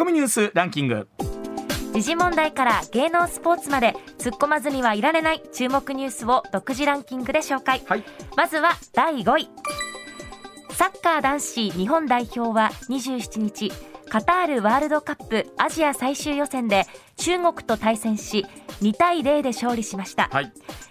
コミニュースランキング。時事問題から芸能スポーツまで突っ込まずにはいられない注目ニュースを独自ランキングで紹介、はい。まずは第5位。サッカー男子日本代表は27日カタールワールドカップアジア最終予選で中国と対戦し2対0で勝利しました、はい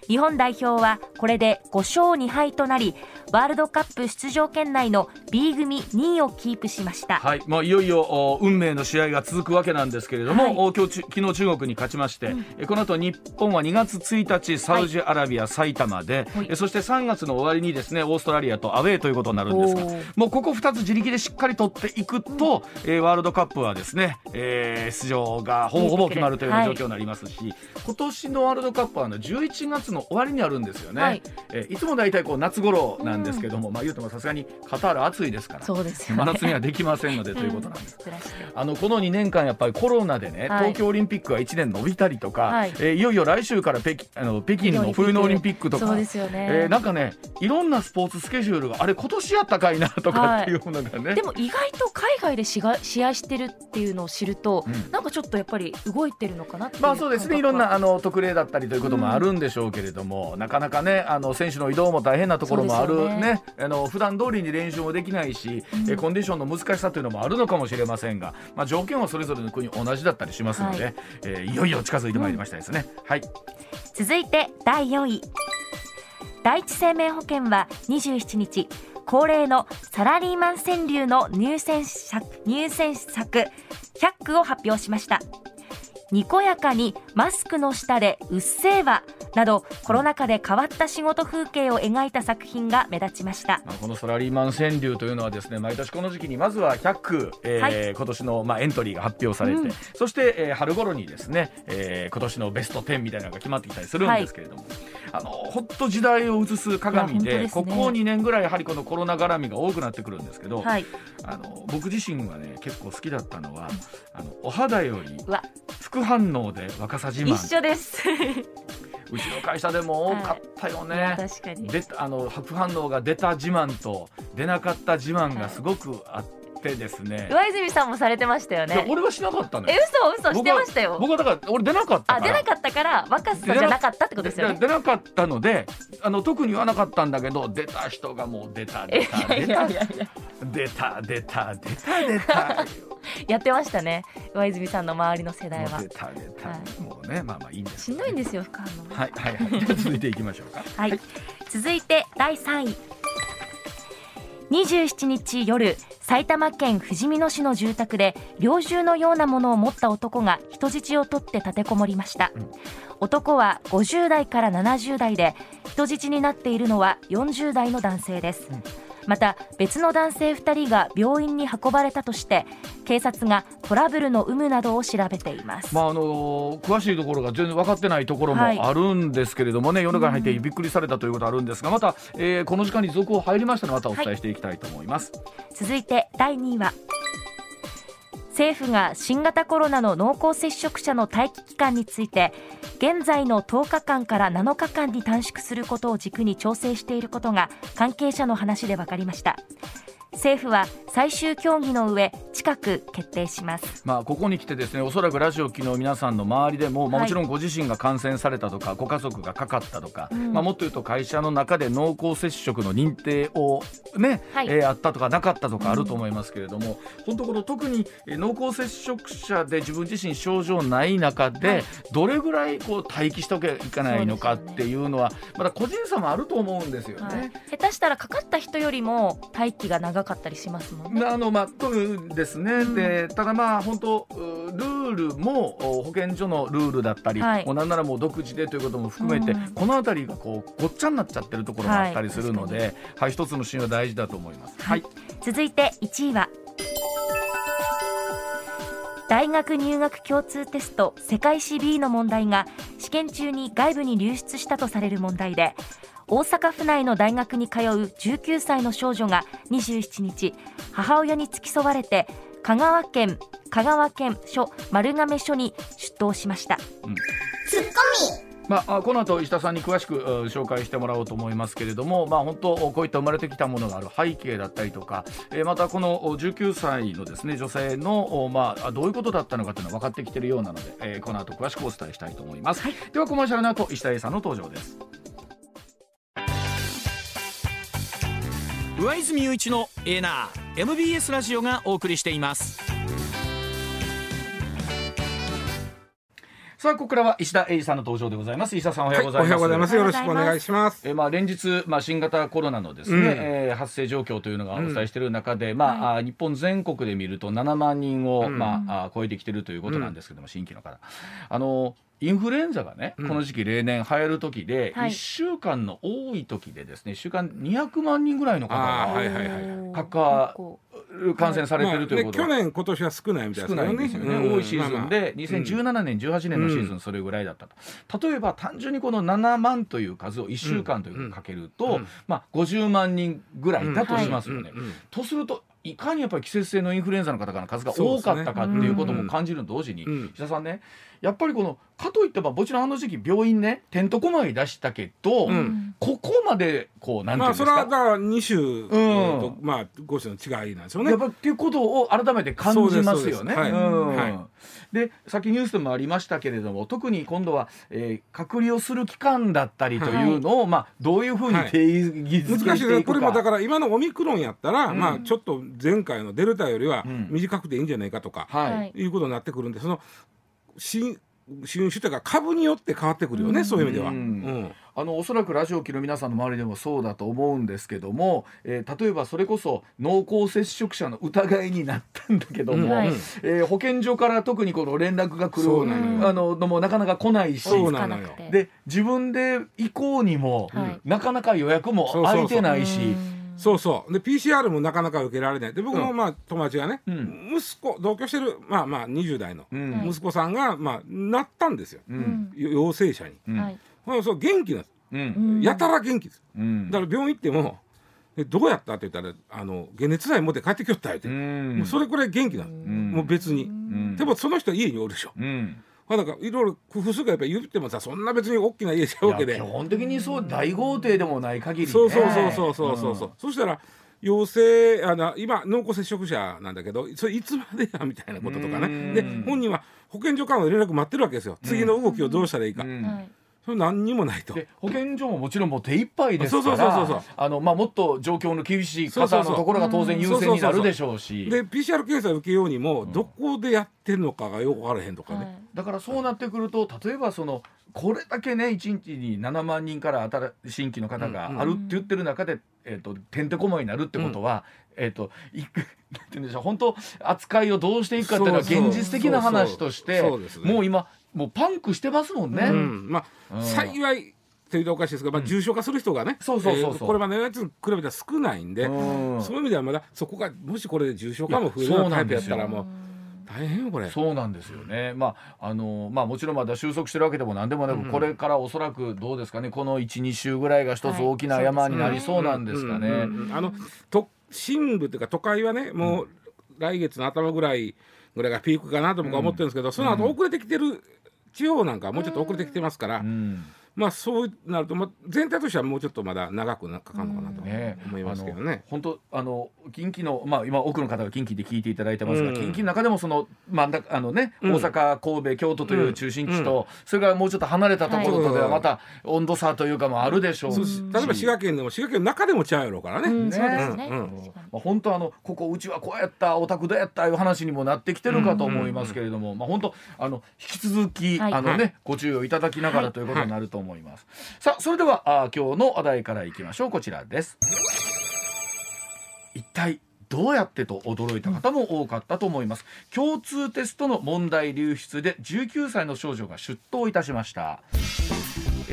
日本代表はこれで5勝2敗となりワールドカップ出場圏内の B 組2位をキープしました、はい、まあ、いよいよお運命の試合が続くわけなんですけれども、はい。お今日ち昨日中国に勝ちまして、えこの後日本は2月1日サウジアラビア、埼玉で、はい。えそして3月の終わりにですねオーストラリアとアウェーということになるんですがもうここ2つ自力でしっかり取っていくと、えーワールドカップはですね、えー出場がほぼほぼ決まるというようなはい。状況になりますし、今年のワールドカップはあの11月の終わりにあるんですよね、はい。えーいつも大体こう夏頃なんですけども、まあ言うてもさすがにカタール暑いですからそうですよね。真夏にはできませんので ということなんです。珍しいあのこの2年間やっぱりコロナでね、はい。東京オリンピックが1年延びたりとか、はい。いえーいよいよ来週から北京あの北京の冬のオリンピックとかそうですよね、えーなんかねいろんなスポーツスケジュールがあれ今年やったかいなとかはいっていうのがね、でも意外と海外で試合試合してるっていうのを知ると、うん。なんかちょっとやっぱり動いてるのかなまあそうですね。いろんな感あの特例だったりということもあるんでしょうけれども、なかなかねあの選手の移動も大変なところもあるね。ね。あの普段通りに練習もできないし、えコンディションの難しさというのもあるのかもしれませんが、まあ、条件はそれぞれの国同じだったりしますので、はい。えーいよいよ近づいてまいりましたですね。はい。覚続いて第4位。第一生命保険は27日恒例のサラリーマン川柳の入選作入選作100句を発表しましたにこやかにマスクの下でうっせぇわなどコロナ禍で変わった仕事風景を描いた作品が目立ちました。まあこのサラリーマン川柳というのはですね毎年この時期にまずは100句、えーはい。今年のまあエントリーが発表されて、うん。そして、えー春頃にですね、えー今年のベスト10みたいなのが決まってきたりするんですけれども、あのほっと時代を映す鏡でね。ここ2年ぐらいやはりこのコロナ絡みが多くなってくるんですけど、はい。あの僕自身はね結構好きだったのは、あのお肌よりうわ副反応で若さ自一慢緒です。うちの会社でも多かったよね。確かに。であの副反応が出た自慢と出なかった自慢がすごくあってですね、上泉さんもされてましたよね。俺はしなかったのえよ嘘嘘してましたよ。僕はだから俺出なかったから。あ出なかったから若さじゃなかったってことですよね。で出なかったのであの特に言わなかったんだけど出た人がもう出た出たい出た出た出た出た出た やってましたね。上泉さんの周りの世代は。もうねまあまあいいんですしんどいんですよ副反応はいはいはい。じゃあ続いていきましょうか。はい、続いて第3位。27日夜埼玉県ふじみ野市の住宅で猟銃のようなものを持った男が人質を取って立てこもりました、うん。男は50代から70代で人質になっているのは40代の男性です、うんまた別の男性2人が病院に運ばれたとして警察がトラブルの有無などを調べています、まああの詳しいところが全然分かってないところもはい。あるんですけれどもね、世の中に入ってびっくりされたということあるんですがまた、えーこの時間に続報入りましたのでまたお伝えしていきたいと思います。続いて第2位は政府が新型コロナの濃厚接触者の待機期間について現在の10日間から7日間に短縮することを軸に調整していることが関係者の話で分かりました。政府は最終協議の上近く決定します。まあ、ここに来てですねおそらくラジオを昨日皆さんの周りでも、まあ、はい。もちろんご自身が感染されたとかご家族がかかったとか、うん。まあ、もっと言うと会社の中で濃厚接触の認定を、ねはい。えーあったとかなかったとかあると思いますけれども、本当この特にえー濃厚接触者で自分自身症状ない中で、はい。どれぐらいこう待機しておけばいかないのかっていうのはまだ個人差もあると思うんですよね。はい。下手したらかかった人よりも待機が長かったりしますもんねあのまあそうですね、うん。でただまあ本当うルールもお保健所のルールだったり、はい。もうなんならもう独自でということも含めて、うん。この辺りがこうごっちゃになっちゃってるところもあったりするのはいで、はい一つのシーンは大事だと思います。はい、続いて1位は。大学入学共通テスト世界史 B の問題が試験中に外部に流出したとされる問題で大阪府内の大学に通う19歳の少女が27日母親に付き添われて香川県香川県署丸亀署に出頭しました。うん。ツッコミ。まあ、この後石田さんに詳しく紹介してもらおうと思いますけれども、まあ、本当こういった生まれてきたものがある背景だったりとか、えー、またこの19歳のですね女性の、まあ、どういうことだったのかというのは分かってきているようなので、えー、この後詳しくお伝えしたいと思います、はい、ではコマーシャルの後石田 A さんの登場です上泉雄一のエナー MBS ラジオがお送りしています。さあここからは石田英二さんの登場でございます。石田さんおはようございます、はい、おはようございます。よろしくお願いします。えまあ連日まあ新型コロナのですね、うん、えー、発生状況というのがお伝えしている中で、うん、まあ、はい、日本全国で見ると7万人を、うん、まあ超えてきているということなんですけども、新規の方。あのインフルエンザがね、この時期例年流行る時で、1週間の多い時でですね1週間200万人ぐらいの方がかかる感染されてるということ去年今年は少ないみたいですね。ですよね、多いシーズンで、2017年18年のシーズンそれぐらいだったと、例えば単純にこの7万という数を1週間というかけると、まあ、50万人ぐらいだとしますよね。とするといかにやっぱり季節性のインフルエンザの方の数が多かったかっていうことも感じると同時に、石田さんねやっぱりこのかといってももちろんあの時期病院ねてんとこまい出したけど、うん、ここまでこうなんていうんですか、まあ、それはだから2種と、うん、まあ5種の違いなんですよね。やっぱっていうことを改めて感じますよね。はい、はい。で先ニュースでもありましたけれども特に今度は、えー、隔離をする期間だったりというのを、はい、まあ、どういうふうに定義づけていくか、難しいこれもだから今のオミクロンやったら、うん、まあ、ちょっと前回のデルタよりは短くていいんじゃないかとか、うん、いうことになってくるんでその新新種というか株によって変わってくるよね、うん、そういう意味では。うん。あのおそらくラジオを聴る皆さんの周りでもそうだと思うんですけども、えー、例えばそれこそ濃厚接触者の疑いになったんだけども、うん、えー、保健所から特にこの連絡が来るあののもなかなか来ないし。で自分で行こうにも、はい、なかなか予約も空いてないし。そうそうで PCR もなかなか受けられない。で僕もまあ友達がね、うん、息子同居してるまあまあ20代の息子さんがまあなったんですよ、うん、陽性者に、うん、そう元気なん。です、うん、やたら元気です、うん、だから病院行ってもどうやったって言ったらあの解熱剤持って帰ってきよったって。もうそれくらい元気なの、もう別に、でもその人家におるでしょ、まあ、なんかいろいろ工夫するかやっぱ言ってもさそんな別に大きな家ちゃうわけで。基本的にそう大豪邸でもない限り、ね、そうそうそうそうそうそう。そう、ん、そしたら陽性あの今濃厚接触者なんだけどそれいつまでやみたいなこととかね。で本人は保健所からの連絡待ってるわけですよ。次の動きをどうしたらいいか。それ何にもないと。保健所ももちろんもう手一杯ですからあの、まあ、もっと状況の厳しい方のところが当然優先になるでしょうし。で PCR 検査受けようにもどこでやってんのかがよく分からへんとかね、はい、だからそうなってくると例えばそのこれだけね1日に7万人から新新規の方があるって言ってる中で、えーと、てんてこまになるってことは、うん、えっ、ー、といくなんて言うんでしょう本当扱いをどうしていくかっていうのは現実的な話としてもう今もうパンクしてますもんね。うん、まあ、うん、幸いというとおかしいですが、まあ、重症化する人がね、そうそうそうこれまでのやつに比べたら少ないんで、そういう意味ではまだそこがもしこれで重症化も増えるタイプやったらもう。大変よこれ。そうなんですよね、まああのまあ、もちろんまだ収束してるわけでもなんでもなく、うん、これからおそらくどうですかねこの12週ぐらいが一つ大きな山になりそうなんですかね。あの都心部というか都会はねもう来月の頭ぐらいぐらいがピークかなと僕は思ってるんですけど、うん、その後遅れてきてる地方なんかもうちょっと遅れてきてますから。うんまあそうなると、まあ、全体としてはもうちょっとまだ長くかかるのかなと思いますけどね。本当あの近畿の、まあ、今多くの方が近畿で聞いていただいてますが、うん、近畿の中でもその真ん中あのね、大阪神戸京都という中心地と、うん、それからもうちょっと離れたところとではまた温度差というかもあるでしょうし、例えば滋賀県でも滋賀県の中でも違うやろうからね。ね。まあ、本当あのここうちはこうやったお宅どうやったいう話にもなってきてるかと思いますけれども、まあ本当あの引き続き、はい、あのね、ご注意をいただきながらということになると思います。さあそれではあ今日の話題からいきましょう。こちらです。一体どうやってと驚いた方も多かったと思います。共通テストの問題流出で19歳の少女が出頭いたしました。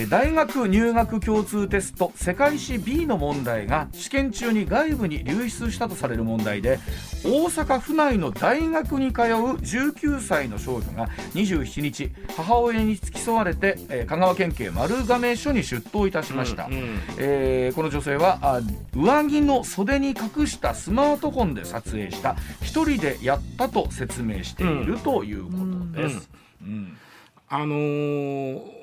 大学入学共通テスト世界史 B の問題が試験中に外部に流出したとされる問題で大阪府内の大学に通う19歳の少女が27日母親に付き添われて、えー、香川県警丸亀署に出頭いたしました、うんうん、えー、この女性はあ上着の袖に隠したスマートフォンで撮影した一人でやったと説明しているということです。うん、あのー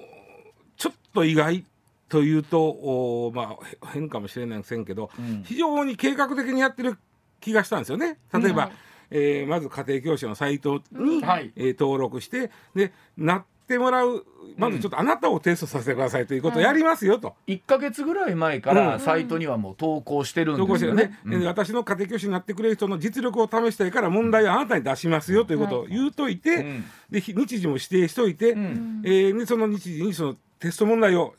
と意外というとおまあ変かもしれませんけど、うん、非常に計画的にやってる気がしたんですよね。例えば、うん、えー、まず家庭教師のサイトに、うん、えー、登録してでなってもらうまずちょっとあなたをテストさせてくださいということをやりますよと、1か月ぐらい前からサイトにはもう投稿してるんですよね,、ね私の家庭教師になってくれる人の実力を試したいから問題はあなたに出しますよということを言うといて、で日時も指定しといて、うん、えー、でその日時にそのテスト問題を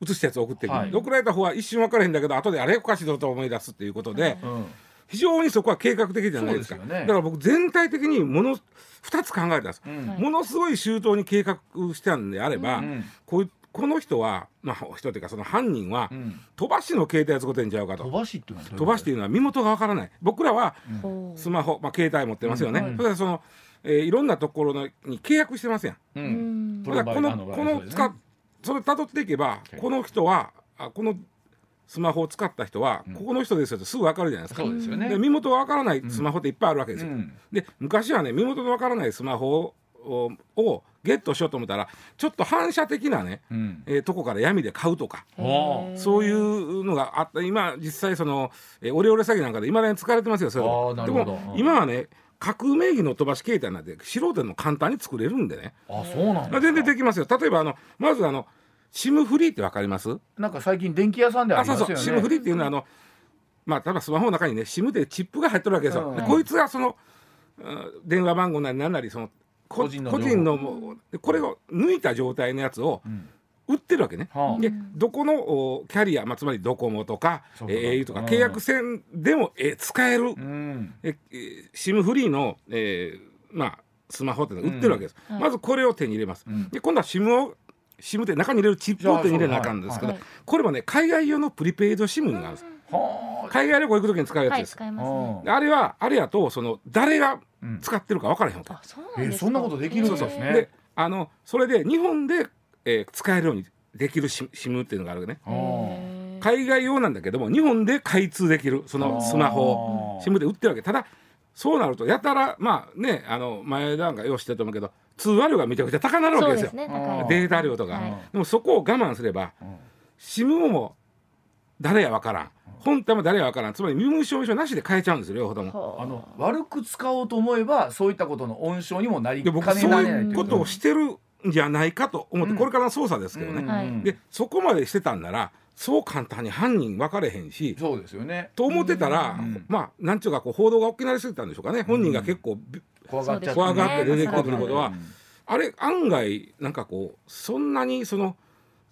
写したやつを送ってくる、はい、送られた方は一瞬分からへんだけど後であれおかしいぞと思い出すっていうことで、うん非常にそこは計画的じゃないですか。すね、だから僕全体的にもの2つ考えたんです、うん、ものすごい周到に計画してたんであれば、うん、こうこの人は、まあ、人というかその犯人は、うん、飛ばしの携帯を使ってんちゃうかと。飛ばしっていうのは飛ばしっていうのは身元がわからない。僕らはスマホ、まあ、携帯持ってますよね、うん、それからその、えー、いろんなところのに契約してますやん、うん、だからこのこの使っそれ辿っていけばこの人はあこのスマホを使った人は、ここの人ですよってすぐ分かるじゃないですか。そうですよね。身元が分からないスマホっていっぱいあるわけですよ。で昔はね身元の分からないスマホををゲットしようと思ったらちょっと反射的なね、うん、えー、とこから闇で買うとかそういうのがあった。今実際その、えー、オレオレ詐欺なんかでいまだに使われてますよそれでも今はね架空名義の飛ばし携帯なんて素人でも簡単に作れるんでね。あそうなん全然できますよ。例えばあのまずあのシムフリーってわかります？なんか最近電気屋さんでありますよね。シムフリーっていうのはあのまあ例えばスマホの中にねシムでチップが入ってるわけですよ、うん、こいつがその電話番号なり何なりその個人の個人のこれを抜いた状態のやつを売ってるわけね、うん、でどこのキャリア、まあ、つまりドコモとか au とか契約線でもえ使える、うん、えシムフリーの、えー、まあスマホって売ってるわけです、うん、まずこれを手に入れます、で今度は SIM を SIM って中に入れるチップを手に入れなあかんですけど、これもね海外用のプリペイド SIM なんです、海外旅行行く時に使うやつです、はいね、あれはあれやとその誰が使ってるか分からへんと、あそうなんそんなことできるんですね。であのそれで日本で、えー、使えるようにできる SIM っていうのがあるね。海外用なんだけども日本で開通できるそのスマホを SIM で売ってるわけ。ただそうなるとやたらまあねあの前段がよしてると思うけど通話料がめちゃくちゃ高なるわけですよ、ね、データ量とか、はい、でもそこを我慢すれば、うん、SIM も誰やわからん。本体も誰やわからん。つまり身分証明書なしで変えちゃうんですよ両方とも。あの悪く使おうと思えばそういったことの温床にもなりかねないそういうことをしてるんじゃないかと思って、これからの捜査ですけどね、うん、でそこまでしてたんならそう簡単に犯人分かれへんしそうですよね。と思ってたら、うん、まあなんちゅうかこう報道が大きなりすぎたんでしょうかね本人が結構、怖がっちゃ怖がって出てくるということは、あれ案外なんかこうそんなにその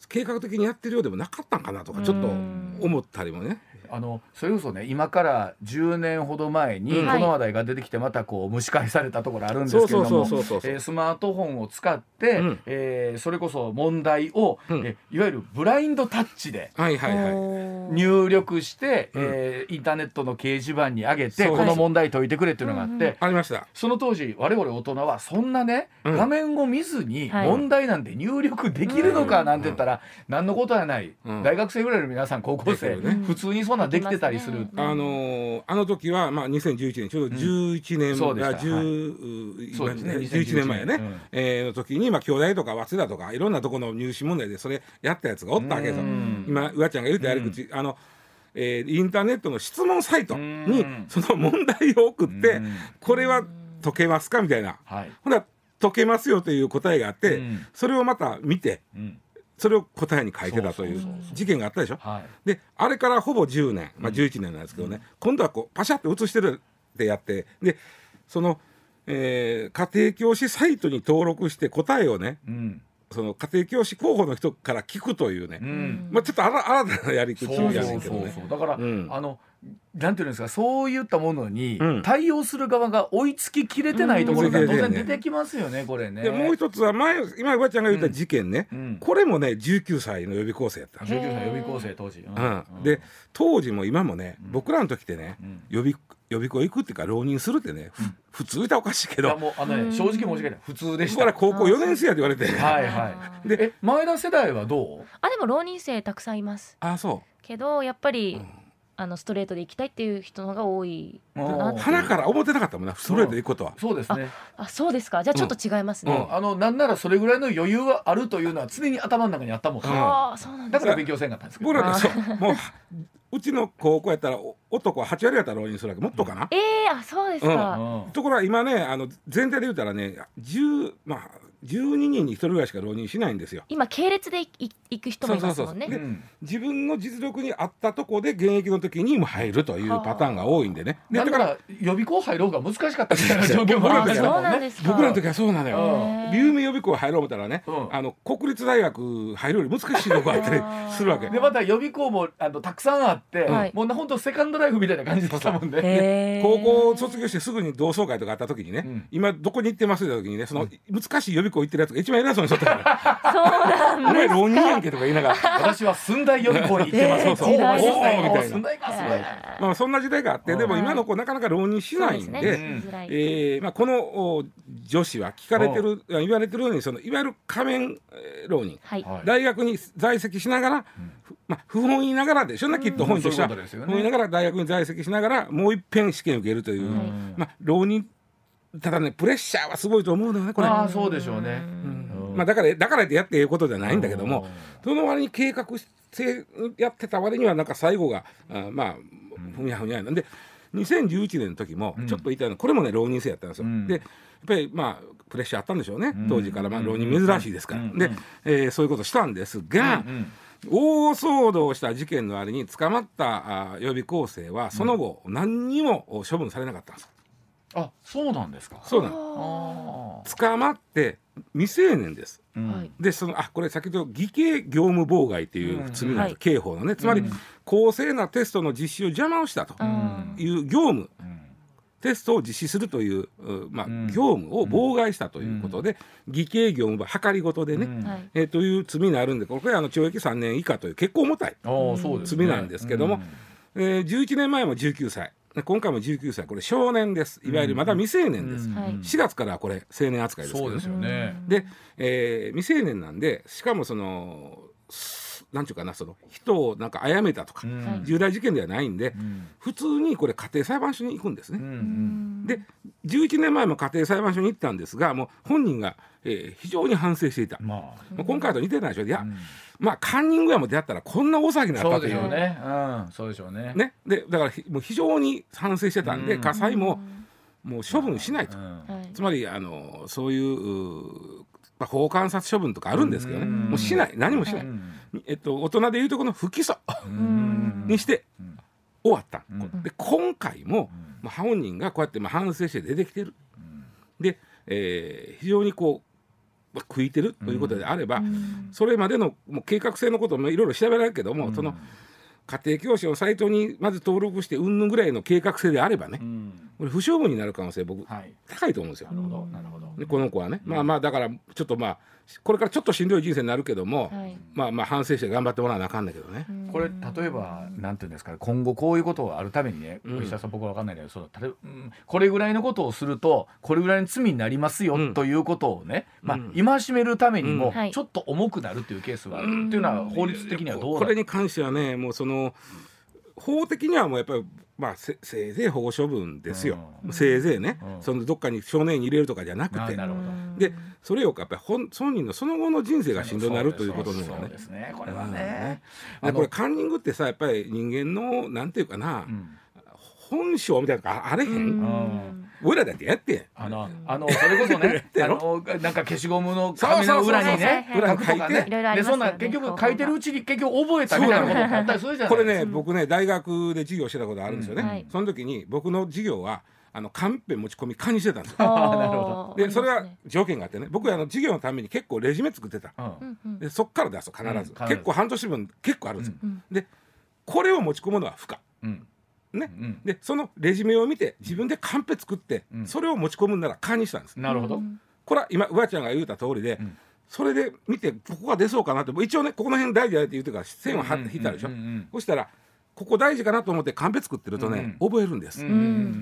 計画的にやってるようでもなかったんかなとかちょっと思ったりもね。あのそれこそね今から10年ほど前にこの話題が出てきてまたこう蒸し返されたところあるんですけどもスマートフォンを使って、うん、えー、それこそ問題を、うん、えいわゆるブラインドタッチで入力して、はい。はいはい、えー、インターネットの掲示板に上げてこの問題解いてくれっていうのがあって、ありました。その当時我々大人はそんなね、画面を見ずに問題なんて入力できるのかなんて言ったら何のことはない、大学生ぐらいの皆さん高校生、普通にそんなできてたりする、あのあの時はまあ2011年ちょうど11年が、うん、10、はい、ね、11年前ね、うん、えー、の時にまあ京大とか早稲田とかいろんなところの入試問題でそれやったやつがおったわけですよ。今うわちゃんが言うたやり口、あのえー、インターネットの質問サイトにその問題を送ってこれは解けますか？みたいな、はい、ほんな解けますよという答えがあって、それをまた見て、それを答えに書いてたという事件があったでしょ？であれからほぼ10年、まあ、11年なんですけどね、うん、今度はこうパシャって写してるってやってでその、えー、家庭教師サイトに登録して答えをね、うん、その家庭教師候補の人から聞くというね、うん、まあ、ちょっと新たなやり口やねんけどね。だから、あのなんていうんですかそういったものに対応する側が追いつききれてないところが当然出てきますよね、これね。でもう一つは前今おばちゃんが言った事件ね、うん、これもね19歳の予備校生やった。19歳予備校生当時、うん、で当時も今もね僕らの時ってね、予備予備校行くっていうか浪人するってね、普通いたおかしいけど。もうあの、ね、正直申し訳ない。普通でした。から高校4年生やって言われて。はいはい。で前田世代はどう？あでも浪人生たくさんいます。あそう。けどやっぱり、あのストレートで行きたいっていう人の方が多い花から思ってなかったもんなストレートで行くことは、そうですね。あそうですか。じゃあちょっと違いますね、あのなんならそれぐらいの余裕はあるというのは常に頭の中にあったもん、ああそうなんだから勉強せんかったんですけど。僕らそうもううちの高校やったら男は8割やったら浪人するわけもっとかな、ええー、あそうですか、うん、ところが今ねあの全体で言うたらね10まあ12人に1人ぐらいしか浪人しないんですよ。今系列で行く人もいますもんね。自分の実力に合ったとこで現役の時にも入るというパターンが多いんでね。だから予備校入ろうが難しかったみたいな状況もあるもんね。僕らの時はそうなのよ。留名予備校入ろう思ったらね、あの国立大学入るより難しいとこあったりするわけ。でまた予備校もあのたくさんあって、もう本当セカンドライフみたいな感じだったもんね。高校卒業してすぐに同窓会とかあった時にね、今どこに行ってますって時にね、その難しい予備校行ってるやつが一番偉そうにしとったから。そうなん浪人やんけとか言いながら。私は寸大予備校に行ってます。そうそう。おおみたいな。まあそんな時代があって、でも今の子なかなか浪人しないんで、えまあこの女子は聞かれてる言われてるようにそのいわゆる仮面浪人、大学に在籍しながら、まあ不本意ながらでしょ？うねきっと本としては。不本意ながら大学に在籍しながらもう一遍試験受けるという、まあ浪人ただねプレッシャーはすごいと思うのよねこれ。ああそうでしょうね。まあ、だからだからってやっていうことじゃないんだけどもその割に計画してやってた割にはなんか最後があまあふにゃふにゃなんで2011年の時もちょっと言いたいのはこれもね浪人生やったんですよ。でやっぱりまあプレッシャーあったんでしょうね当時からまあ浪人珍しいですから。で、えー、そういうことしたんですが。大騒動した事件のあれに捕まったあ予備校生はその後何にも処分されなかったんです。あそうなんですか。そうなん捕まって未成年です。うん、でそのあこれ先ほど偽計業務妨害っていう罪なんです、うん、刑法のねつまり、公正なテストの実施を邪魔をしたという業務、テストを実施するという、まあ、業務を妨害したということで、偽計業務は計りごとでね、えー、という罪になるんでこれあの懲役3年以下という結構重たい罪なんですけども、えー、11年前も19歳今回も19歳これ少年です。いわゆるまだ未成年です、うん、4月からこれ青年扱いですそうですよね。で、えー、未成年なんでしかもそのなんていうかなその人をなんか殺めたとか、うん、重大事件ではないんで、うん、普通にこれ家庭裁判所に行くんですね。うん、で11年前も家庭裁判所に行ったんですがもう本人が、えー、非常に反省していた、まあ、まあ、今回と似てないでしょ。いや、まあカンニングやも出会ったらこんな大騒ぎになったとい。う。そうでしょうね。うん、そうでしょうね。ね、でだからもう非常に反省してたんで、火災ももう処分しないと。つまりあのそういうまあ、法観察処分とかあるんですけどね、もうしない。何もしない、えっと、大人でいうとこの不起訴にして終わった、で今回も、まあ、本人がこうやってまあ反省して出てきてる、で、えー、非常にこう食いてるということであれば、うん、それまでのもう計画性のこともいろいろ調べられるけども、うん、その家庭教師のサイトにまず登録してうんぬんぐらいの計画性であればね、うん、これ不勝負になる可能性僕、はい、高いと思うんですよ。なるほどなるほど。でこの子はね、まあまあだからちょっとまあこれからちょっとしんどい人生になるけども、はい、まあまあ反省して頑張ってもらわなあかんだけどね。これ例えばなんていうんですか今後こういうことがあるためにね、石田さん僕は分かんないけどその例えば、うん、これぐらいのことをするとこれぐらいの罪になりますよ、ということをね、まあ戒めるためにもちょっと重くなるっていうケースがある。っていうのは法律的にはどうこれに関してはねもうその法的にはもうやっぱりまあせせいぜい保護処分ですよ、うん、せいぜいね、うん、そのどっかに少年に入れるとかじゃなくて。でそれをやっぱり本本人のその後の人生がしんどくなるということのがね。ですねこれはね、うん、これカンニングってさやっぱり人間のなんていうかな、本性みたいなのがあれへん、俺らだってやってあのあのそれこそね あのなんか消しゴムの紙の裏にね裏に書いて。でそんな結局書いてるうちに結局覚えたみたいなことあったりするじゃないこれね僕ね大学で授業してたことあるんですよね。その時に僕の授業はあのカンペ持ち込み可にしてたんですよ。なるほど。でそれは条件があってね僕はあの授業のために結構レジュメ作ってた。でそっから出すと必ず、結構半年分結構あるんですよ。でこれを持ち込むのは不可。ね、うん、でそのレジュメを見て自分でカンペ作って、うん、それを持ち込むんなら勘にしたんです。なるほど。これは今上ちゃんが言うた通りで、それで見てここが出そうかなって一応ねここの辺大事だって言うてから線を張って引いたでしょ、そしたらここ大事かなと思ってカンペ作ってるとね、覚えるんです、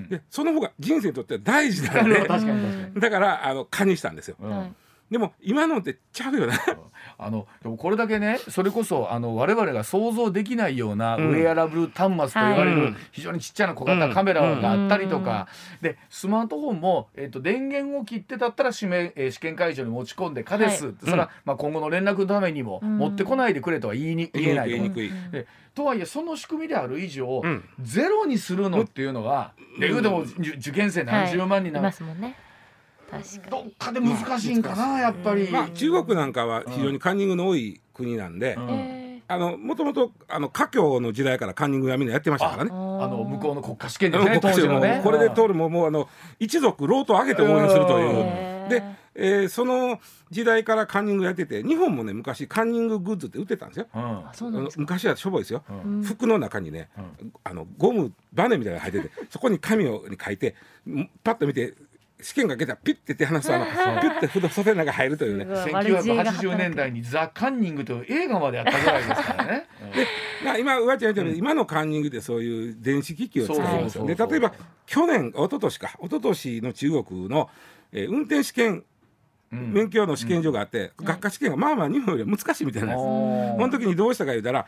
でその方が人生にとっては大事なんでだからあの勘にしたんですよ。でも今のってちゃうよねあのでもこれだけねそれこそあの我々が想像できないようなウェアラブル端末と言われる、非常にちっちゃな小型カメラがあったりとか、でスマートフォンも、えー、と電源を切ってたったら試験,、えー、試験会場に持ち込んで「かです」それは、まあ、今後の連絡のためにも持ってこないでくれとは言いに言えない言いにくいでとはいえその仕組みである以上、ゼロにするのっていうのは、うても受験生何十万人な、ますもんねどっかで難しいんかな、やっぱり、まあ、中国なんかは非常にカンニングの多い国なんで、あのもともとあの華僑の時代からカンニングはみんなやってましたからね。あの向こうの国家試験でね、当時のね。これで通るももうあの一族ロート上げて応援するという。で、えー、その時代からカンニングやってて日本もね昔カンニンググッズって売ってたんですよ。昔はしょぼいですよ。服の中にね、あのゴムバネみたいなの入っててそこに紙をに書いてパッと見て試験がけたらピッて手離すとあのピュッて筆袖の中入るというね。1980年代に「ザ・カンニング」という映画までやったぐらいですからね。でまあ、今上ちゃん言ったように、今のカンニングでそういう電子機器を使いますで例えば去年一昨年か。一昨年の中国の、えー、運転試験免許の試験場があって、学科試験がまあまあ日本より難しいみたいなんです。その時にどうしたか言うたら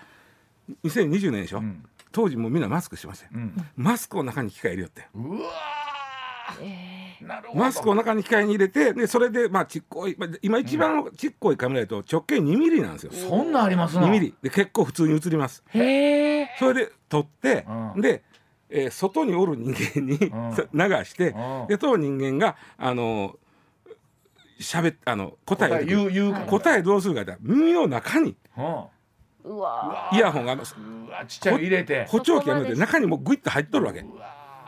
2020年でしょ、うん、当時もみんなマスクしてましたよ、うん、マスクを中に機械入れよって。うわマスクを中に機械に入れてでそれでまあちっこい、まあ、今一番ちっこいカメラだと直径2ミリなんですよ、そんなあります2ミリ。で結構普通に映ります。へえそれで撮って、うん、で、えー、外におる人間に、流して、で当人間があのしゃべあの答え言う。言う答えどうするかって耳の中に、うわイヤホンがうわちっちゃい入れて。補聴器がて中にもグイッと入っとるわけ。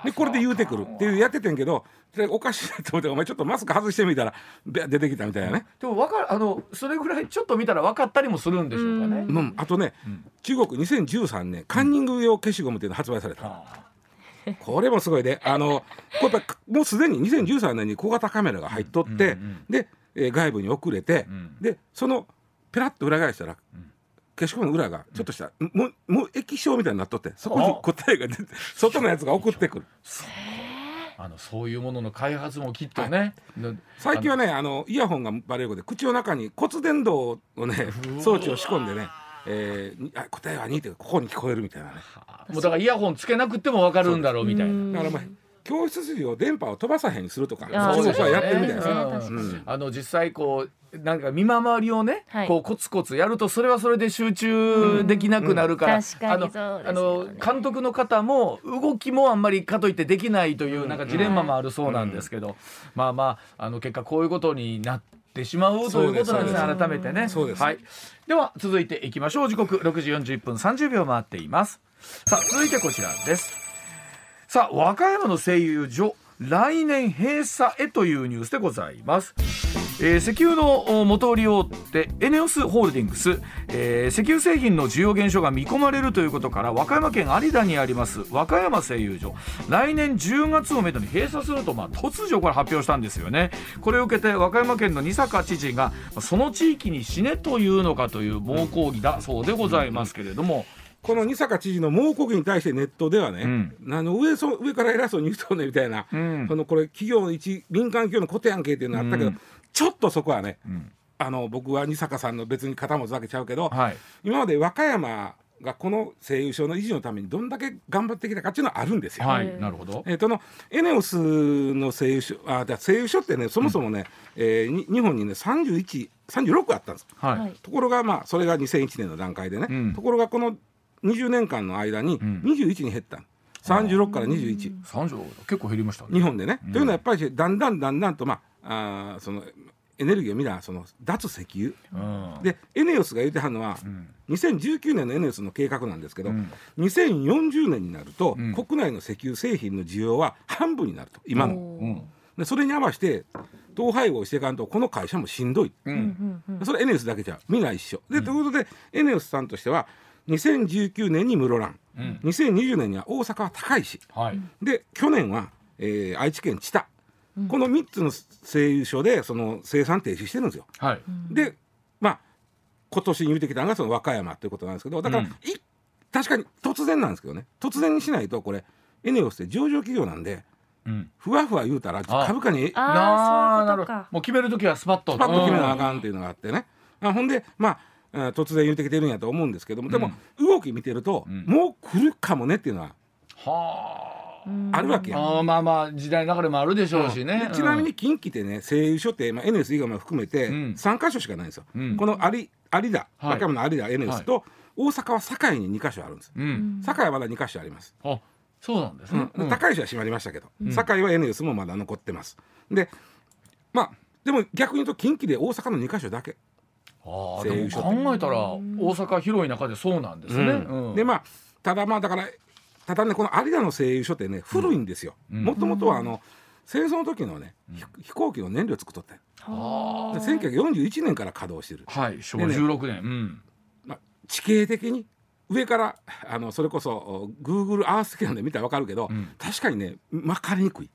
でこれで言うてくるっていうやっててんけどおかしいなと思ってお前ちょっとマスク外してみたら出てきたみたいなね。でも分かるあのそれぐらいちょっと見たら分かったりもするんでしょうかね、うん、あとね、うん、中国2013年カンニング用消しゴムっていうの発売された、うん、これもすごいであのこれもうすでに2013年に小型カメラが入っとって、うんうんうん、で、えー、外部に送れて、でそのペラッと裏返したら、消しゴムの裏がちょっとした、うん、ももう液晶みたいになっとってそこに答えが出て 外のやつが送ってくる。あのそういうものの開発もきっとね、はい、最近はねあのイヤホンがバレることで口の中に骨伝導のね装置を仕込んでねえー、あ答えは2ってここに聞こえるみたいなね。もうだからイヤホンつけなくても分かるんだろうみたいな。だからまあ教室筋を電波を飛ばさへんにするとかそういうことはやってるみたいですね。あの実際こうなんか見回りをね、はい、こうコツコツやるとそれはそれで集中できなくなるから、あの、あの監督の方も動きもあんまりかといってできないというなんかジレンマもあるそうなんですけど、まあまああの結果こういうことになってしまうということなんですね改めてね。はい。では続いていきましょう時刻6時41分30秒回っています。さあ続いてこちらです。さあ和歌山の声優所来年閉鎖へというニュースでございます。えー、石油の元売り大手エネオスホールディングス、えー、石油製品の需要減少が見込まれるということから和歌山県有田にあります和歌山製油所来年10月をめどに閉鎖すると、まあ、突如これ発表したんですよねこれを受けて和歌山県の二坂知事がその地域に死ねというのかという猛抗議だそうでございますけれども。この二坂知事の猛抗議に対してネットではね、うん、あの上そ上から偉そうに言うとねみたいな、うん、そのこれ企業の一民間企業のことやんけっていうのあったけど、うん、ちょっとそこはね、あの僕は二坂さんの別に肩持つわけちゃうけど、はい、今まで和歌山がこの声優賞の維持のためにどんだけ頑張ってきたかっていうのはあるんですよ。はい、なるほど。えっ、ー、とのエネオスの声優賞あだ声優賞ってねそもそもね、うん、えー、日本にね三十一三十六あったんです。はい。ところがまあそれが二千一年の段階でね、うん、ところがこの20年間の間に21に減った、うん、36から21。結構減りました、ね、日本でね、うん、というのはやっぱりだんだんだんだんとまああそのエネルギーを見たその脱石油、うん、でエネオスが言うてはるのは、うん、2019年のエネオスの計画なんですけど、うん、2040年になると、うん、国内の石油製品の需要は半分になると今の。でそれに合わせて統廃合していかんとこの会社もしんどい、それエネオスだけじゃみんな一緒。でということでエネオスさんとしては2019年に室蘭、うん、2020年には大阪は高石、はい、で去年は、えー、愛知県知多、うん、この3つの製油所でその生産停止してるんですよ。はい、でまあ今年言うてきたのがその和歌山ということなんですけどだから、うん、確かに突然なんですけどね。突然にしないとこれエネオスって上場企業なんでふわふわ言うたら株価にあそういうことか。もう決める時はスパッと。スパッと決めなあかんっていうのがあってね、あほんでまあ突然言ってきてるんやと思うんですけどもでも動き見てると、もう来るかもねっていうのははあ。るわけあまあまあ時代の流れもあるでしょうしね、ちなみに近畿ってね製油所って、まあ、NS 以外も含めて3か所しかないんですよ、この有有田和歌山の有田 NS と、大阪は堺に2か所あるんです、堺はまだ2か所あります。あそうなんですね、高石は閉まりましたけど、堺は NS もまだ残ってます。でまあでも逆に言うと近畿で大阪の2か所だけあでも考えたら大阪広い中でそうなんですね、でまあただまあだからただねこの有田の製油所ってね古いんですよ。もともとはあの戦争の時のね、飛行機の燃料作っとったよ1941年から稼働してる。はい昭和16年、うん。まあ、地形的に上からあのそれこそグーグルアースキャンで見たら分かるけど、うん、確かにね巻かれにくい。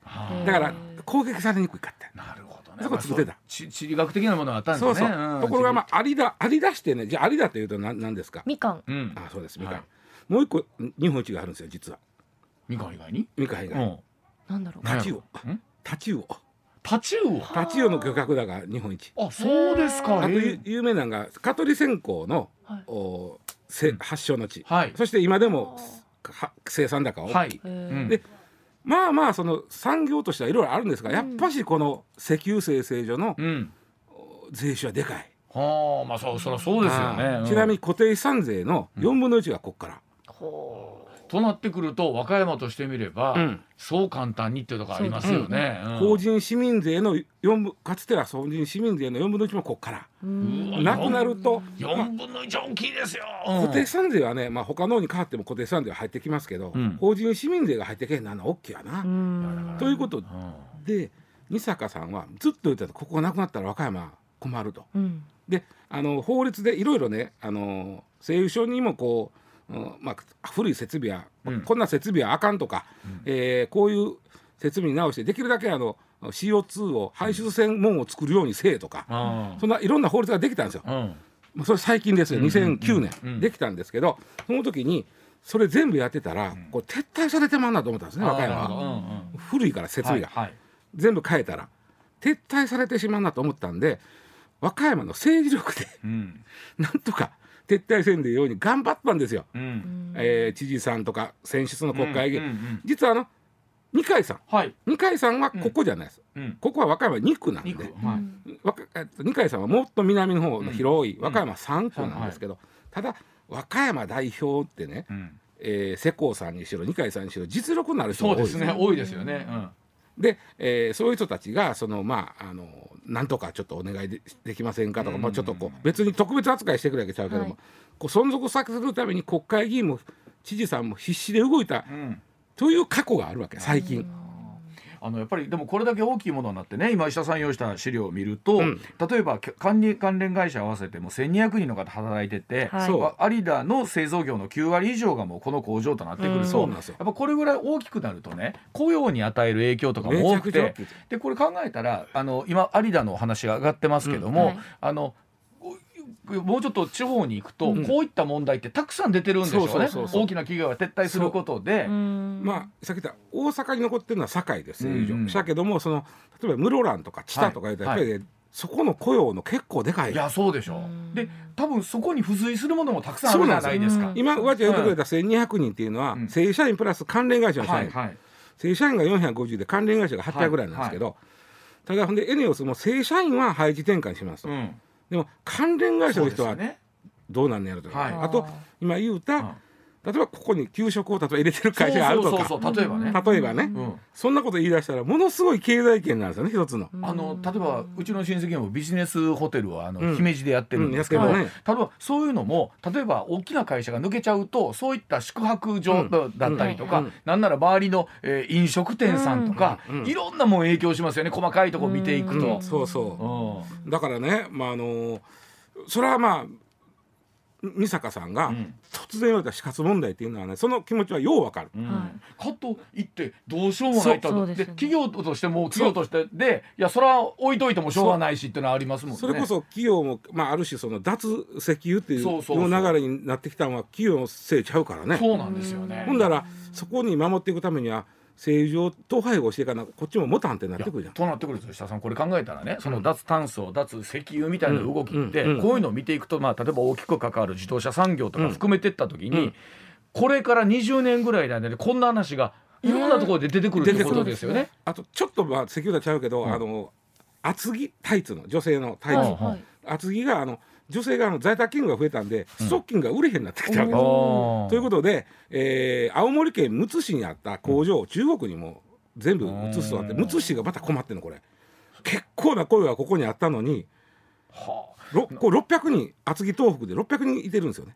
だから攻撃されにくいかって。なるほどね。そこ作ってた。地理学的なものがあったんですね。そうそう、うん、ところがまあ有田有田してねじゃあ有田というと何何ですか？みかん、うん、あそうですみかん、はい、もう一個日本一があるんですよ実は。みかん以外に？みかん以外に、なんだろう。タチウオ。タチウオ。タチウオ？タチウオの漁獲だが日本一。あそうですか。あと有名なのが香取線香の、はい、おせ発祥の地、はい、そして今でも生産高が大きい、はい、でまあまあその産業としてはいろいろあるんですが、やっぱしこの石油精製所の税収はでかい。はあまあそうそりゃそうですよね、ちなみに固定資産税の4分の1がここから。となってくると和歌山としてみれば、うん、そう簡単にっていうところありますよね、うん、法人市民税の4分かつては法人市民税の4分の1もここから。なくなると4分の1大きいですよ、固定資産税はね、まあ、他のに変わっても固定資産税は入ってきますけど、法人市民税が入ってけんなの大きいやな。ということで二坂さんはずっと言ってたここがなくなったら和歌山困ると。であの法律でいろいろねあの製油所にもこううんまあ、古い設備は、うん、こんな設備はあかんとか、うん、えー、こういう設備に直してできるだけあの CO2 を排出専門を作るようにせえとか、うん、そんないろんな法律ができたんですよ。うん、それ最近ですよ。2009年、できたんですけどその時にそれ全部やってたら、こう撤退されてまんなと思ったんですね和歌山は、古いから設備が、はいはい、全部変えたら。撤退されてしまうなと思ったんで和歌山の政治力で、うん、なんとか撤退せんでように頑張ったんですよ、うん、えー、知事さんとか選出の国会議員、うんうんうん、実はあの二階さん、はい、二階さんはここじゃないです、うん、ここは和歌山2区なんで、はい、二階さんはもっと南の方の広い和歌山3区なんですけど、ただ和歌山代表ってね、うん、えー、世耕さんにしろ二階さんにしろ実力のある人が多いですね多い。ですよね、うんで、えー、そういう人たちがそのまああのなんとかちょっとお願いでできませんかとか、まあ、ちょっとこう別に特別扱いしてくれわけちゃうけども、はい、こう存続させるために国会議員も知事さんも必死で動いた、うん、という過去があるわけ最近。あのやっぱりでもこれだけ大きいものになってね今石田さん用意した資料を見ると、うん、例えば管理関連会社合わせても1200人の方働いてて、はい、有田の製造業の9割以上がもうこの工場となってくると、やっぱこれぐらい大きくなるとね雇用に与える影響とかも多くてでこれ考えたらあの今有田の話が上がってますけども、うん。はい、あのもうちょっと地方に行くと、うん、こういった問題ってたくさん出てるんでしょうね。大きな企業が撤退することで。まあさっき言った大阪に残ってるのは堺ですよ、うん、だけどもその例えば室蘭とか知多とか言ったらやっぱり、はいはいそこの雇用の結構でかい。いやそうでしょう。で多分そこに付随するものもたくさんあるじゃないですか。今上地が言ってくれた1200人っていうのは、うん、正社員プラス関連会社の社員、はいはい、正社員が450で関連会社が800ぐらいなんですけど、はい。はい、ただほんでエネオスも正社員は配置転換しますと、うん、でも関連会社の人はどうなんねやろと、はい、あと今言うた、例えばここに給食を例えば入れてる会社があるとか。例えばね。例えばね、うん、そんなこと言い出したらものすごい経済圏なんですよね一つの。あの例えばうちの親戚もビジネスホテルはあの、姫路でやってるんですけど、うんね、例えばそういうのも例えば大きな会社が抜けちゃうとそういった宿泊所だったりとか、うん、なんなら周りの、えー、飲食店さんとか、いろんなもん影響しますよね細かいとこ見ていくと、そうそう、だからねまああのそれはまあ美坂さんが突然言われた死活問題っていうのはねその気持ちはようわかる、うん、かと言ってどうしようもないと。で、ね、企業としても企業としてでいやそれは置いといてもしょうがないしっていうのはありますもんね。それこそ企業も、まあ、ある種その脱石油っていう流れになってきたのは企業のせいちゃうからね。そうなんですよね。ほんだらそこに守っていくためには正常統廃合していかなこっちももたんってなってくるじゃん。となってくると下さんこれ考えたらねその脱炭素、脱石油みたいな動きって、こういうのを見ていくと、まあ、例えば大きく関わる自動車産業とか含めてった時に、これから20年ぐらいで、ね、こんな話がいろんなところで出てくるってことですよね。あとちょっとまあ石油とちゃうけど、あの厚着タイツの女性のタイツ、厚着があの女性があの在宅勤務が増えたんで、ストッキングが売れへんなってきたわけです。ということで、えー、青森県むつ市にあった工場を中国にも全部移すとあってむつ市がまた困ってんのこれ。結構な声がここにあったのに、はあ、これ600人厚木東北で600人いてるんですよね。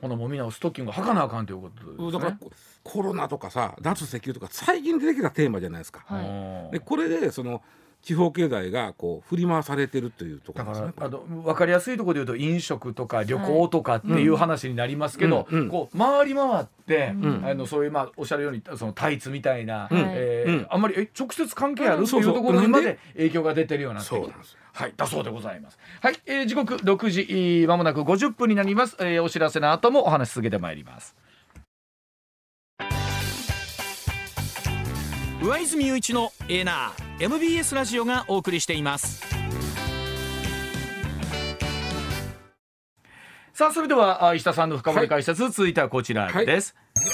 このもみなをストッキング履かなあかんということね、だからコロナとかさ脱石油とか最近出てきたテーマじゃないですか。はい、でこれでその地方経済がこう振り回されてるというところですね。あの分かりやすいところで言うと飲食とか旅行とかっていう話になりますけど、はいうん、こう回り回って、うん、あのそういうまあおっしゃるようにそのタイツみたいな、うん、えー、あんまりえ直接関係ある？というところにまで影響が出てるようなってきてはい、だそうでございます。はい、えー、時刻6時まもなく50分になります。えー、お知らせの後もお話し続けてまいります。上泉雄一のエナー MBS ラジオがお送りしています。さあそれでは石田さんの深掘り解説、はい、続いてはこちらです、はい、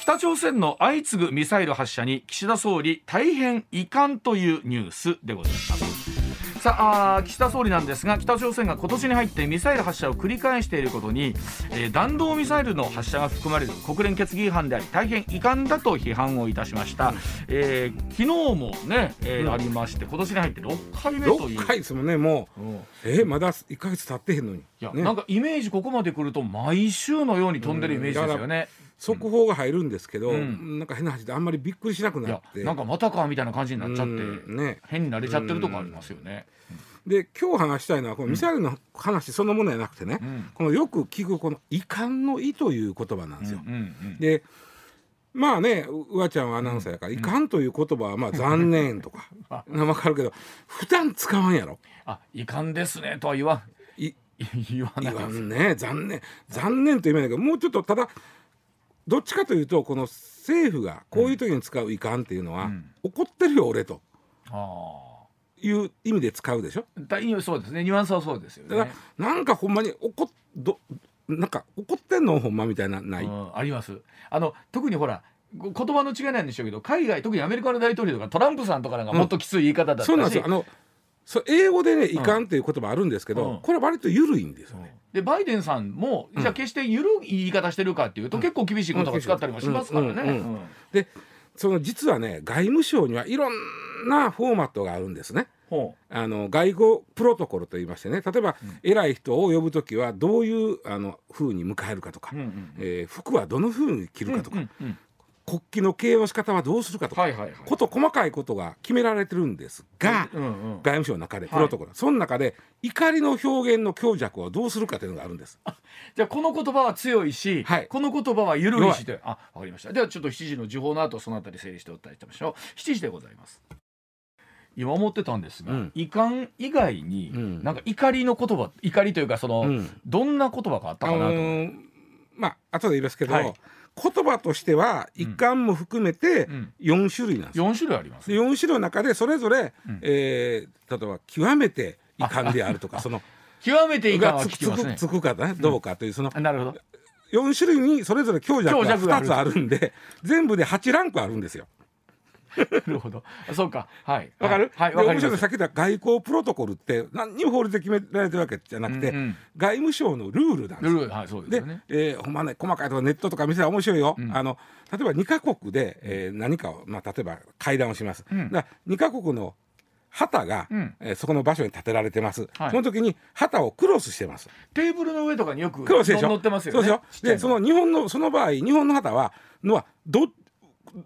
北朝鮮の相次ぐミサイル発射に岸田総理大変遺憾というニュースでございますさあ岸田総理なんですが北朝鮮が今年に入ってミサイル発射を繰り返していることに、えー、弾道ミサイルの発射が含まれる国連決議違反であり大変遺憾だと批判をいたしました、うん、えー、昨日もね、えー、うん、ありまして今年に入って6回目という。6回ですもんねもう、うん、えー、まだ1か月経ってへんのに。いや、ね、なんかイメージここまで来ると毎週のように飛んでるイメージですよね、速報が入るんですけど、うん、なんか変な話であんまりびっくりしなくなって。なんかまたかみたいな感じになっちゃって、ね、変に慣れちゃってるとこありますよね。で今日話したいのはこのミサイルの話そのものじゃなくてね、うん、このよく聞くこの「遺憾の意」という言葉なんですよ。でまあねうわちゃんはアナウンサーやから「遺憾」という言葉はまあ「残念」とか 分かるけど普段使わんやろ。あ遺憾ですねとは言わん。言わない言わんね残念。残念という意味だけどもうちょっとただどっちかというとこの政府がこういう時に使う遺憾っていうのは、うん、怒ってるよ俺と。いう意味で使うでしょ？そうですね。ニュアンスはそうですよね。だからなんかほんまに怒どなんか怒ってんのほんまみたいなない、うん、あります。あの特にほら言葉の違いなんでしょうけど海外特にアメリカの大統領とかトランプさんとかなんかもっときつい言い方だったし、うん、そうなんですよ。あのそ英語でね「いかん」っていう言葉あるんですけど、うん、これは割と緩いんですよね。でバイデンさんも、じゃあ決して緩い言い方してるかっていうと、結構厳しい言葉使ったりもしますからね。でその実はね外務省にはいろんなフォーマットがあるんですね。あの外交プロトコルといいましてね。例えば、うん、偉い人を呼ぶ時はどういうあの風に迎えるかとか、うんうん、えー、服はどの風に着るかとか、うんうんうん、国旗の形容の仕方はどうするかとか、こと細かいことが決められてるんですが、うんうん、外務省の中でプロトコル、はい、その中で怒りの表現の強弱をどうするかというのがあるんです。じゃあこの言葉は強いし、はい、この言葉は緩いしであわかりました。ではちょっと7時の時報の後そのあたり整理してお伝えしましょう7時でございます。今思ってたんですが、うん、遺憾以外に、うん、なんか怒りの言葉怒りというかその、うん、どんな言葉があったかなと、あのー、まあ後で言いますけど、はい。言葉としては一貫も含めて4種類なんです、うん、4種類あります4種類の中でそれぞれ、うん、えー、例えば極めて遺憾であるとかその極めて遺憾はつく、ね、つくかね？どうかという、そのなるほど。4種類にそれぞれ強弱が2つあるんで全部で8ランクあるんですよ。なるほど。そうか。はい。わかる？はい。面白いさっき言った外交プロトコルって何にも法律で決められてるわけじゃなくて、うんうん、外務省のルールなんです。ルールはいそうですね。で、えー、ほんまね細かいとかネットとか見せたら面白いよ。うん、あの例えば2カ国で、えー、何かをまあ例えば会談をします。うん、だ2カ国の旗が、うん、えー、そこの場所に建てられてます、はい、その時に旗をクロスしてますテーブルの上とかによくクロスでしょ？乗ってますよねそうでしょ？でその日本のその場合日本の旗はのはど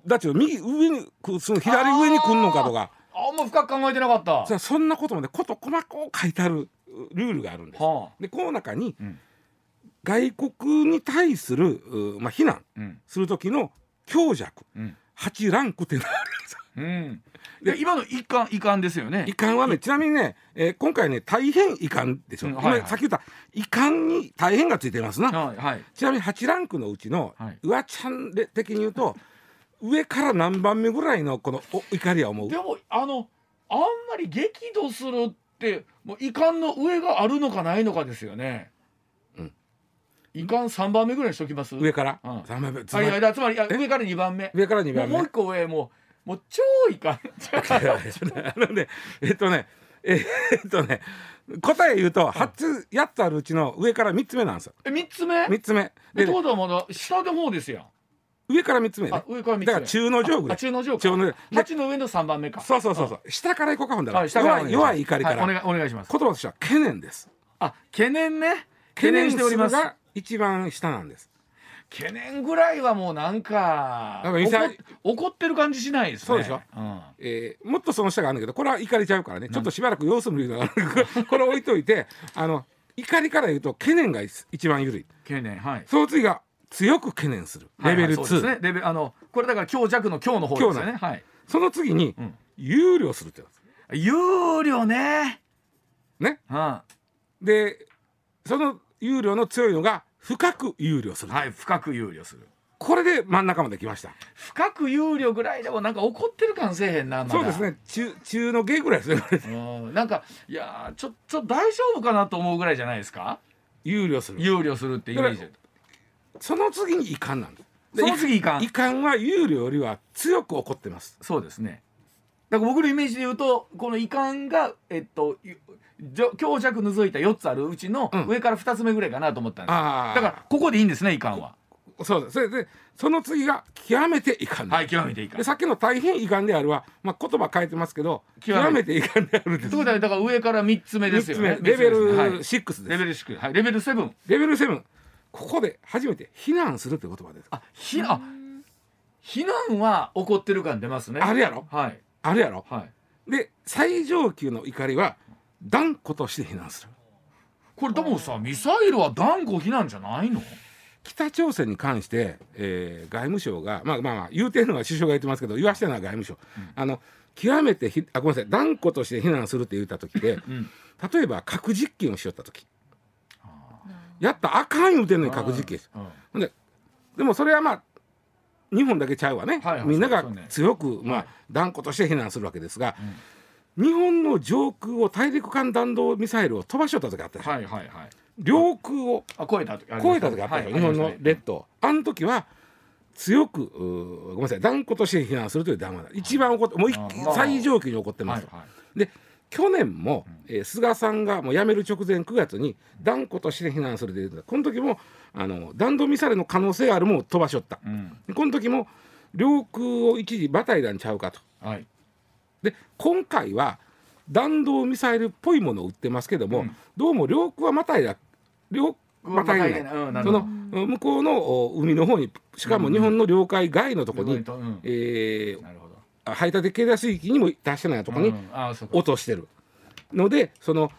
だって右上にその左上に来んのかとか。あんま深く考えてなかった。そんなことまでこと細かく書いてあるルールがあるんです、はあ、でこの中に、うん、外国に対する、まあ、非難する時の強弱、うん、8ランクっていうのがあるん。ですで今の遺憾遺憾ですよね。遺憾はねちなみにね、えー、今回ね大変遺憾でしょ、うんはいはい、さっき言った遺憾に大変がついてますな、はいはい、ちなみに8ランクのうちの、はい、うわちゃんで的に言うと上から何番目ぐらいのこのお怒りは思う？でもあのあんまり激怒するってもう遺憾の上があるのかないのかですよね。うん遺憾三番目ぐらいにしときます？上から、うん三番目つまあいりやだつまりあ上から二番目。上から2番目もうもう一個上もうもう超遺憾。あのねえっとねえっとね答え言うと8つ8つあるうちの上から3つ目なんですよえ三つ目？3つ目でってことはまだ下の方ですよ。上から3つ目ねあ上から三つ目。だから中の上ぐらいあ中の上か。中の上で八の上の三番目か。そうそうそうそう下から行こうかほんだら、は弱い弱い怒りから、はいお願いお願いします。言葉としては懸念ですあ懸念ね。懸念しております。が一番下なんです懸念ぐらいはもうなんか怒ってる感じしないですね。そうでしょ？うんえーもっとその下があるんだけどこれは怒りちゃうからねちょっとしばらく様子見るのが これ置いといてあの怒りから言うと懸念が一番緩い懸念はい。その次が強く懸念するレベル2、はいね。レベルあのこれだから強弱の強の方ですよね。はい。その次にうん憂慮するってやつ有料ね。ねうん。はでその憂慮の強いのが深く憂慮する、い深く有料する。これで真ん中まで来ました深く有料ぐらいでもなんか怒ってる感せえへんな。まだそうです。ね中中の下ぐらいですね。なんかいやーちょっと大丈夫かなと思うぐらいじゃないですか？憂慮する有料するってイメージ。その次に遺憾なんです。その次遺憾。遺憾は憂慮よりは強く怒ってます。そうですね。だから僕のイメージで言うとこの遺憾がえっと強弱除いた4つあるうちのうん。上から2つ目ぐらいかなと思ったんです、ああだからここでいいんですね遺憾は。そうです。それでその次が極めて遺憾はい極めて遺憾。でさっきの大変遺憾であるは、まあ、言葉変えてますけど極極めめて遺憾であるです。ということはだから上から3つ目ですよね。レベル三つ目6です、はい、レベル6はい。レベル7。レベル7ここで初めて非難するって言葉ですあ非難あ非難は怒ってる感出ますね。あるやろ？はい。あるやろ？はい。で最上級の怒りは断固として非難する。これでもさミサイルは断固非難じゃないの？北朝鮮に関して、えー外務省がまあまあまあ言うてるのは首相が言ってますけど言わしてるのは外務省、あの極めてひあごめんなさい断固として非難するって言った時でうん。例えば核実験をしよった時やったらあかん言うてんのに核実験うん。ほんででもそれはまあ日本だけちゃうわね、はいはいみんなが強く、まあはい。断固として非難するわけですが、日本の上空を大陸間弾道ミサイルを飛ばしよった時あったでしょ、はいはいはい。領空をあ超えた時あったでしょ、はい日本の列島あの時は強くごめんなさい断固として非難するという談話だ。一番怒ってもう最上級に怒ってます、はいはい。で去年も、えー菅さんがもう辞める直前9月に断固として非難すると言ってた。この時もあの弾道ミサイルの可能性あるものを飛ばしよった。うん。この時も領空を一時バタイラにちゃうかと。はい。で今回は弾道ミサイルっぽいものを撃ってますけども、うん。どうも領空はまたいだ。領またいない。うんその向こうのお海の方にしかも日本の領海外のところに、うん。えなるほど。ー排他的経済水域にも達してないところに落としてる。のでその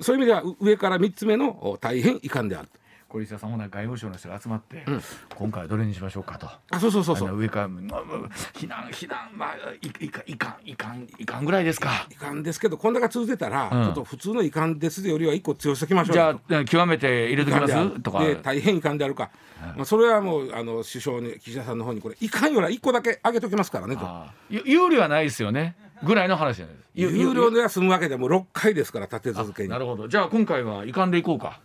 そういう意味ではう上から3つ目のお大変遺憾である小石田さんもなんか外務省の人が集まって、うん今回はどれにしましょうかと。あそうそうそうそう上から、避難避難まあいいかいかんいかんいかんぐらいですか。遺憾ですけどこんだけ続いてたら、うんちょっと普通の遺憾ですよりは一個強しときましょうじよゃあ極めて入れときます？とか。で大変遺憾であるか、まあ、それはもうあの首相に岸田さんの方にこれ遺憾よりは一個だけ上げときますからねと有利はないですよね。ぐらいの話じゃないです。ゆ有料では済むわけでも6回ですから立て続けになるほど。じゃあ今回は遺憾でいこうか。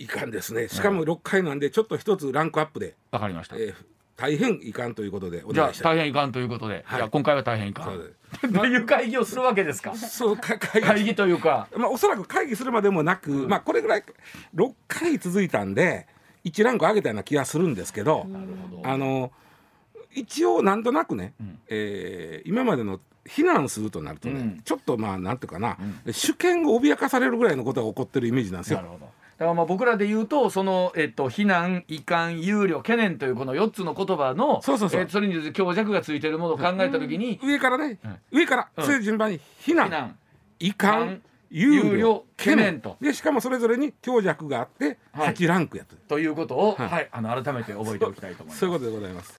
遺憾ですねしかも6回なんでちょっと一つランクアップで、わかりました。えー大変遺憾ということでおじゃあ願いしたい大変遺憾ということで、はいじゃあ今回は大変遺憾。そうどう いう会議をするわけですか。そうか会議会議というか。まあ、おそらく会議するまでもなく、まあこれぐらい6回続いたんで1ランク上げたような気がするんですけど、なるほど。あの一応なんとなくね、んえー今までの非難するとなるとね、うんちょっとまあなんていうかな、主権が脅かされるぐらいのことが起こってるイメージなんですよなる。ほど。だからまあ僕らで言うとそのえっと非難遺憾憂慮懸念というこの4つの言葉のそうそうそう。えーそれに強弱がついているものを考えたときに、上からね、上から、うん。そういう順番に非難遺憾憂慮懸懸念と。念でしかもそれぞれに強弱があってはい。8ランクやと、ということを、はい。はい、あの改めて覚えておきたいと思います。そういうことでございます。